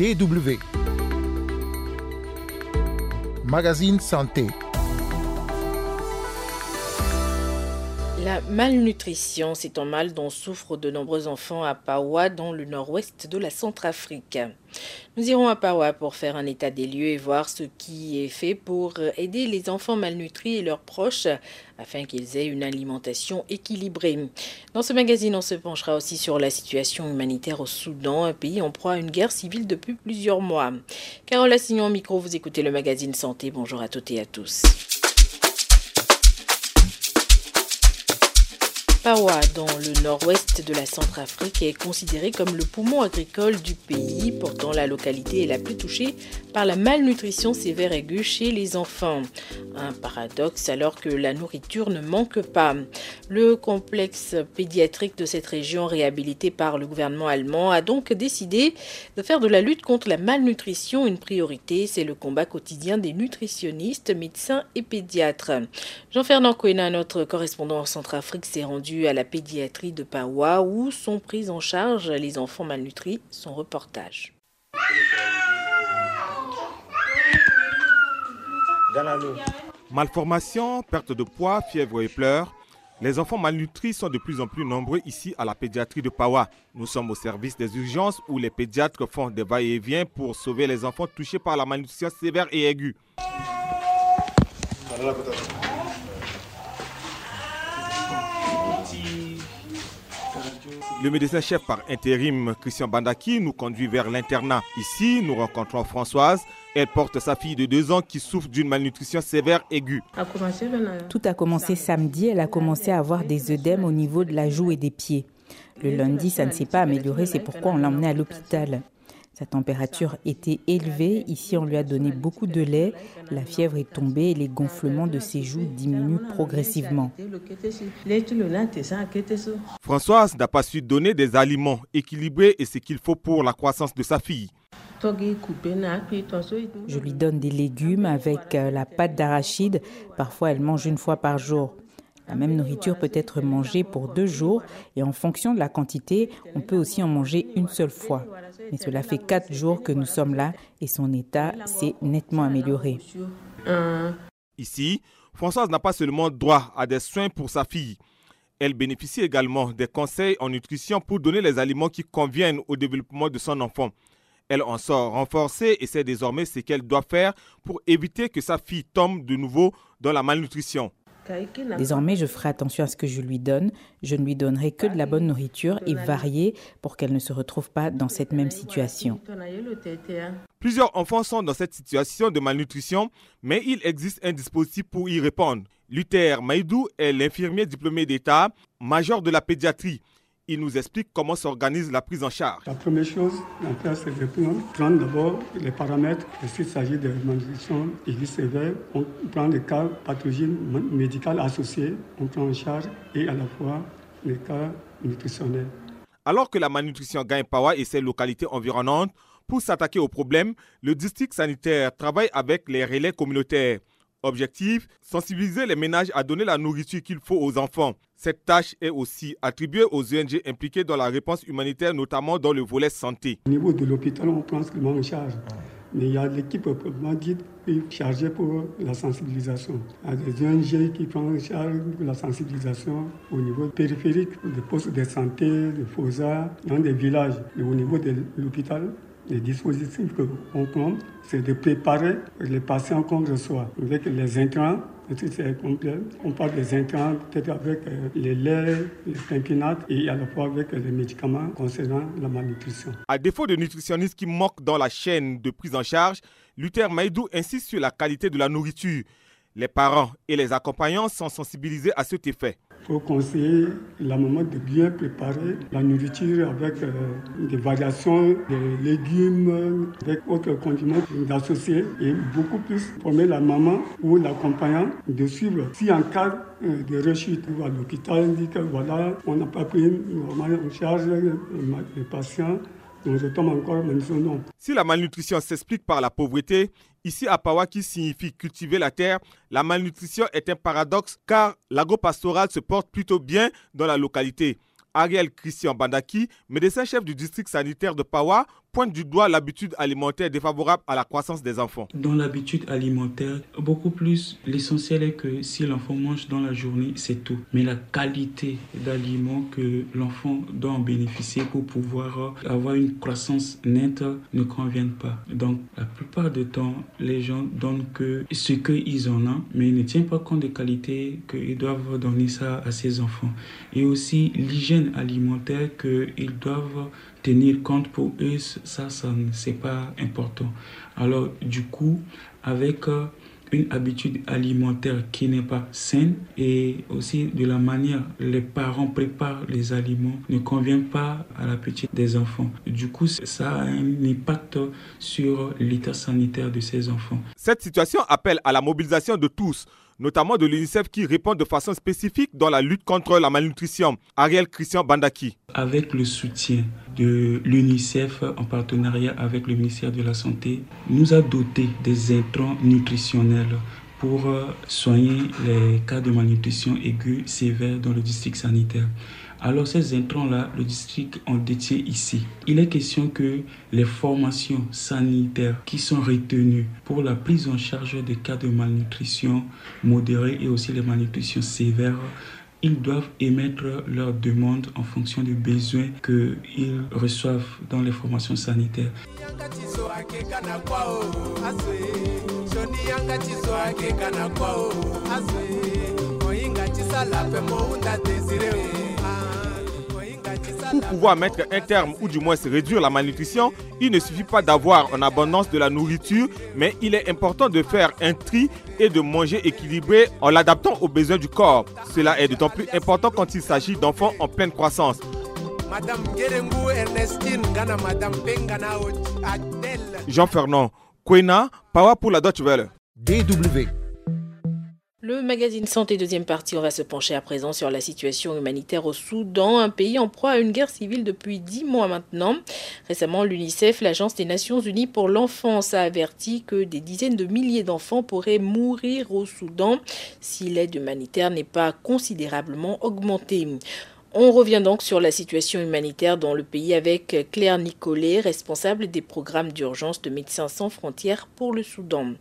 DW. Magazine Santé. La malnutrition, c'est un mal dont souffrent de nombreux enfants à Pawa, dans le nord-ouest de la Centrafrique. Nous irons à Pawa pour faire un état des lieux et voir ce qui est fait pour aider les enfants malnutris et leurs proches afin qu'ils aient une alimentation équilibrée. Dans ce magazine, on se penchera aussi sur la situation humanitaire au Soudan, un pays en proie à une guerre civile depuis plusieurs mois. Carole Assignon au micro, vous écoutez le magazine Santé. Bonjour à toutes et à tous. Pawa, dans le nord-ouest de la Centrafrique, est considéré comme le poumon agricole du pays. Pourtant, la localité est la plus touchée par la malnutrition sévère aiguë chez les enfants. Un paradoxe alors que la nourriture ne manque pas. Le complexe pédiatrique de cette région, réhabilité par le gouvernement allemand, a donc décidé de faire de la lutte contre la malnutrition une priorité. C'est le combat quotidien des nutritionnistes, médecins et pédiatres. Jean-Fernand Coena, notre correspondant en Centrafrique, s'est rendu à la pédiatrie de Pawa où sont pris en charge les enfants malnutris. Son reportage. Malformation, perte de poids, fièvre et pleurs. Les enfants malnutris sont de plus en plus nombreux ici à la pédiatrie de Pawa. Nous sommes au service des urgences où les pédiatres font des va-et-vient pour sauver les enfants touchés par la malnutrition sévère et aiguë. Le médecin-chef par intérim, Christian Bandaki, nous conduit vers l'internat. Ici, nous rencontrons Françoise. Elle porte sa fille de deux ans qui souffre d'une malnutrition sévère aiguë. Tout a commencé samedi. Elle a commencé à avoir des œdèmes au niveau de la joue et des pieds. Le lundi, ça ne s'est pas amélioré. C'est pourquoi on l'a emmenée à l'hôpital. Sa température était élevée. Ici, on lui a donné beaucoup de lait. La fièvre est tombée et les gonflements de ses joues diminuent progressivement. Françoise n'a pas su donner des aliments équilibrés et ce qu'il faut pour la croissance de sa fille. Je lui donne des légumes avec euh, la pâte d'arachide. Parfois, elle mange une fois par jour. La même nourriture peut être mangée pour deux jours et en fonction de la quantité, on peut aussi en manger une seule fois. Mais cela fait quatre jours que nous sommes là et son état s'est nettement amélioré. Ici, Françoise n'a pas seulement droit à des soins pour sa fille. Elle bénéficie également des conseils en nutrition pour donner les aliments qui conviennent au développement de son enfant. Elle en sort renforcée et sait désormais ce qu'elle doit faire pour éviter que sa fille tombe de nouveau dans la malnutrition. Désormais, je ferai attention à ce que je lui donne. Je ne lui donnerai que de la bonne nourriture et variée pour qu'elle ne se retrouve pas dans cette même situation. Plusieurs enfants sont dans cette situation de malnutrition, mais il existe un dispositif pour y répondre. Luther Maïdou est l'infirmier diplômé d'État, major de la pédiatrie. Il nous explique comment s'organise la prise en charge. La première chose à faire, c'est de prendre d'abord les paramètres. S'il s'agit de malnutrition aiguë sévère, on prend les cas pathologiques médicales associées, on prend en charge et à la fois les cas nutritionnels. Alors que la malnutrition gagne Pawa et ses localités environnantes, pour s'attaquer au problème, le district sanitaire travaille avec les relais communautaires. Objectif, sensibiliser les ménages à donner la nourriture qu'il faut aux enfants. Cette tâche est aussi attribuée aux ONG impliquées dans la réponse humanitaire, notamment dans le volet santé. Au niveau de l'hôpital, on prend ce en charge. Mais il y a l'équipe proprement dite chargée pour la sensibilisation. Il y a des ONG qui prennent en charge la sensibilisation au niveau périphérique, des postes de santé, de FOSA, dans des villages. Et au niveau de l'hôpital, les dispositifs qu'on prend, c'est de préparer les patients qu'on reçoit avec les intrants. On parle des intrants peut-être avec euh, les laits, les pimpinates et à la fois avec les médicaments concernant la malnutrition. À défaut de nutritionnistes qui manquent dans la chaîne de prise en charge, Luther Maïdou insiste sur la qualité de la nourriture. Les parents et les accompagnants sont sensibilisés à cet effet. Faut conseiller la maman de bien préparer la nourriture avec euh, des variations de légumes, avec autres condiments d'associer et beaucoup plus former la maman ou l'accompagnant de suivre. Si en cas euh, de rechute à l'hôpital, on dit que voilà, on n'a pas pris normalement en charge le patient, Si la malnutrition s'explique par la pauvreté, ici à Pawa qui signifie cultiver la terre, la malnutrition est un paradoxe car l'agro-pastoral se porte plutôt bien dans la localité. Ariel Christian Bandaki, médecin-chef du district sanitaire de Pawa, pointe du doigt l'habitude alimentaire défavorable à la croissance des enfants. Dans l'habitude alimentaire, beaucoup plus, l'essentiel est que si l'enfant mange dans la journée, c'est tout. Mais la qualité d'aliments que l'enfant doit en bénéficier pour pouvoir avoir une croissance nette ne conviennent pas. Donc, la plupart du temps, les gens donnent que ce qu'ils en ont, mais ils ne tiennent pas compte des qualités qu'ils doivent donner ça à ses enfants. Et aussi l'hygiène alimentaire qu'ils doivent tenir compte pour eux, ça, ça c'est pas important. Alors, du coup, avec euh, une habitude alimentaire qui n'est pas saine et aussi de la manière les parents préparent les aliments ne convient pas à la petite des enfants. Du coup, ça a un impact sur l'état sanitaire de ces enfants. Cette situation appelle à la mobilisation de tous notamment de l'UNICEF qui répond de façon spécifique dans la lutte contre la malnutrition. Ariel Christian Bandaki. Avec le soutien de l'UNICEF en partenariat avec le ministère de la Santé, nous a doté des intrants nutritionnels pour euh, soigner les cas de malnutrition aiguë sévère dans le district sanitaire. Alors ces intrants-là, le district en détient ici. Il est question que les formations sanitaires qui sont retenues pour la prise en charge des cas de malnutrition modérée et aussi les malnutritions sévères ils doivent émettre leurs demandes en fonction des besoins qu'ils reçoivent dans les formations sanitaires. Pour pouvoir mettre un terme ou du moins se réduire la malnutrition, il ne suffit pas d'avoir en abondance de la nourriture, mais il est important de faire un tri et de manger équilibré en l'adaptant aux besoins du corps. Cela est d'autant plus important quand il s'agit d'enfants en pleine croissance. Jean-Fernand Kwena, Power pour la Deutsche Welle. DW le magazine Santé deuxième partie, on va se pencher à présent sur la situation humanitaire au Soudan, un pays en proie à une guerre civile depuis dix mois maintenant. Récemment, l'UNICEF, l'Agence des Nations Unies pour l'enfance, a averti que des dizaines de milliers d'enfants pourraient mourir au Soudan si l'aide humanitaire n'est pas considérablement augmentée. On revient donc sur la situation humanitaire dans le pays avec Claire Nicolet, responsable des programmes d'urgence de Médecins sans frontières pour le Soudan.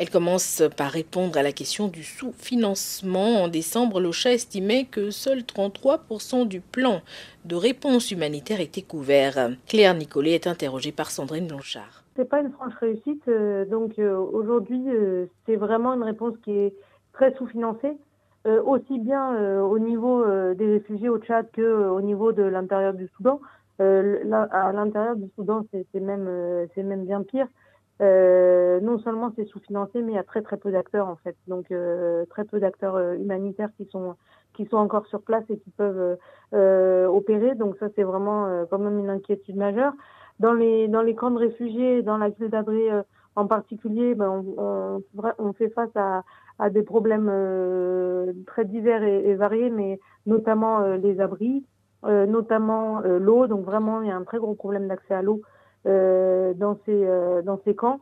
Elle commence par répondre à la question du sous-financement. En décembre, l'OCHA estimait que seuls 33% du plan de réponse humanitaire était couvert. Claire Nicolet est interrogée par Sandrine Blanchard. n'est pas une franche réussite. Euh, donc euh, aujourd'hui, euh, c'est vraiment une réponse qui est très sous-financée. aussi bien au niveau des réfugiés au Tchad qu'au niveau de l'intérieur du Soudan. à l'intérieur du Soudan, c'est même, c'est même bien pire. Euh, non seulement c'est sous-financé, mais il y a très très peu d'acteurs en fait. Donc euh, très peu d'acteurs euh, humanitaires qui sont qui sont encore sur place et qui peuvent euh, opérer. Donc ça c'est vraiment quand même une inquiétude majeure. Dans les dans les camps de réfugiés, dans la ville d'Adré en particulier, ben, on, on, on, fait face à, à des problèmes très divers et, et, variés, mais notamment les abris, notamment l'eau. Donc vraiment il y a un très gros problème d'accès à l'eau. Euh, dans ces euh, dans ces camps.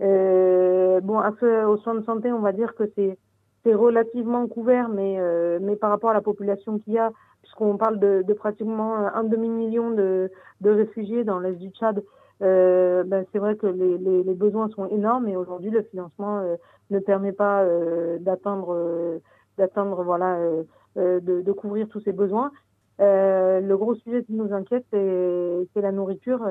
Euh, bon, à ce, aux soins de santé, on va dire que c'est c'est relativement couvert, mais mais par rapport à la population qu'il y a, puisqu'on parle de, de, pratiquement un demi-million de, de réfugiés dans l'est du Tchad, euh, ben c'est vrai que les, les, les, besoins sont énormes et aujourd'hui le financement euh, ne permet pas euh, d'atteindre d'atteindre voilà de, de, couvrir tous ces besoins. Le gros sujet qui nous inquiète c'est la nourriture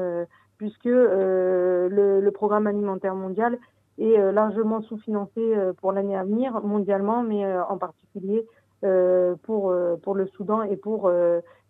puisque euh, le, le, programme alimentaire mondial est euh, largement sous-financé euh, pour l'année à venir mondialement, mais en particulier pour pour le Soudan et pour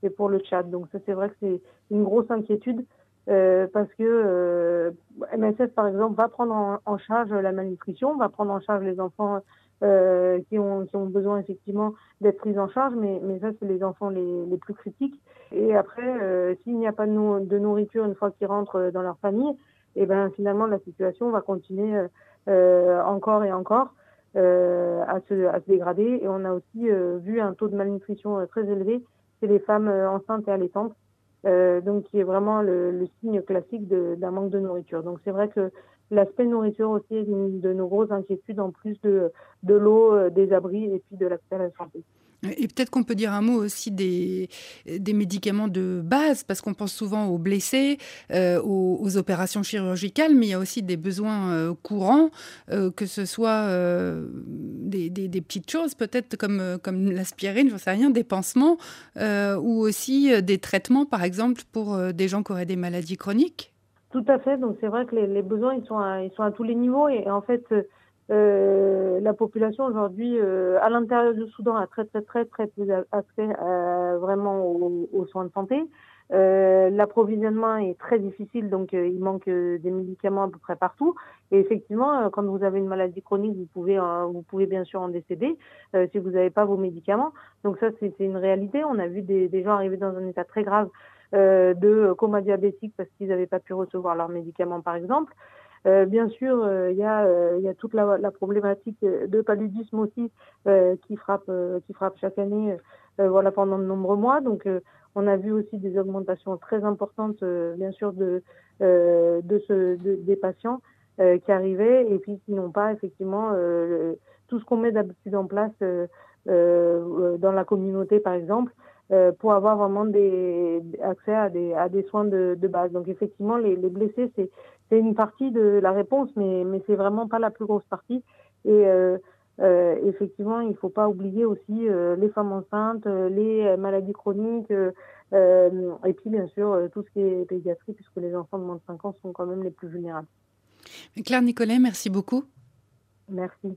et pour le Tchad. Donc ça c'est vrai que c'est une grosse inquiétude parce que MSF par exemple va prendre en, en, charge la malnutrition, va prendre en charge les enfants euh, qui, ont, qui ont besoin effectivement d'être pris en charge, mais, mais ça, c'est les enfants les, les, plus critiques. Et après, euh, s'il n'y a pas de, nourriture une fois qu'ils rentrent dans leur famille, et eh ben finalement, la situation va continuer euh, encore et encore euh, à, se, à se dégrader. Et on a aussi euh, vu un taux de malnutrition très élevé chez les femmes enceintes et allaitantes. Euh, donc qui est vraiment le, signe classique d'un manque de nourriture. Donc c'est vrai que L'aspect nourriture aussi est une de nos grosses inquiétudes en plus de, de l'eau, euh, des abris et puis de l'accès à la santé. Et peut-être qu'on peut dire un mot aussi des, des médicaments de base, parce qu'on pense souvent aux blessés, euh, aux, opérations chirurgicales, mais il y a aussi des besoins euh, courants, euh, que ce soit des, des, petites choses, peut-être comme, comme l'aspirine, je ne sais rien, des pansements, ou aussi des traitements, par exemple, pour des gens qui auraient des maladies chroniques. Tout à fait. Donc c'est vrai que les, les, besoins ils sont à, ils sont à tous les niveaux et en fait euh, la population aujourd'hui euh, à l'intérieur du Soudan a très très très très peu accès euh, vraiment aux, soins de santé. L'approvisionnement est très difficile, donc il manque des médicaments à peu près partout. Et effectivement, quand vous avez une maladie chronique, vous pouvez vous pouvez bien sûr en décéder si vous n'avez pas vos médicaments. Donc ça c'est une réalité. On a vu des, des, gens arriver dans un état très grave de coma diabétique parce qu'ils n'avaient pas pu recevoir leurs médicaments par exemple. Euh, bien sûr, euh, il y, a, euh, y a toute la, la, problématique de paludisme aussi qui frappe qui frappe chaque année, voilà pendant de nombreux mois. Donc, on a vu aussi des augmentations très importantes, bien sûr, de de, ce, des patients qui arrivaient et puis qui n'ont pas effectivement tout ce qu'on met d'habitude en place dans la communauté, par exemple. pour avoir vraiment des, accès à des, à des soins de, de base. Donc effectivement, les, les blessés, c'est c'est une partie de la réponse, mais, mais c'est vraiment pas la plus grosse partie. Et euh, euh, effectivement, il ne faut pas oublier aussi euh, les femmes enceintes, les maladies chroniques, et puis bien sûr tout ce qui est pédiatrie, puisque les enfants de moins de 5 ans sont quand même les plus vulnérables. Claire Nicolet, merci beaucoup. Merci.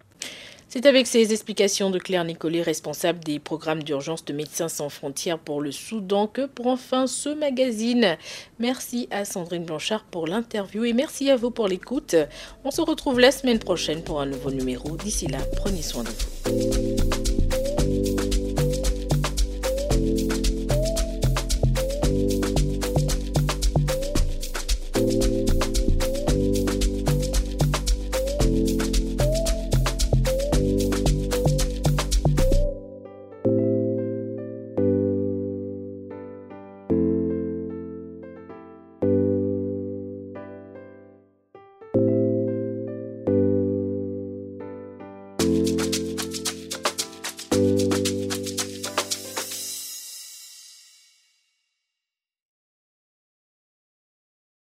C'est avec ces explications de Claire Nicolet, responsable des programmes d'urgence de Médecins sans frontières pour le Soudan, que prend fin ce magazine. Merci à Sandrine Blanchard pour l'interview et merci à vous pour l'écoute. On se retrouve la semaine prochaine pour un nouveau numéro. D'ici là, prenez soin de vous.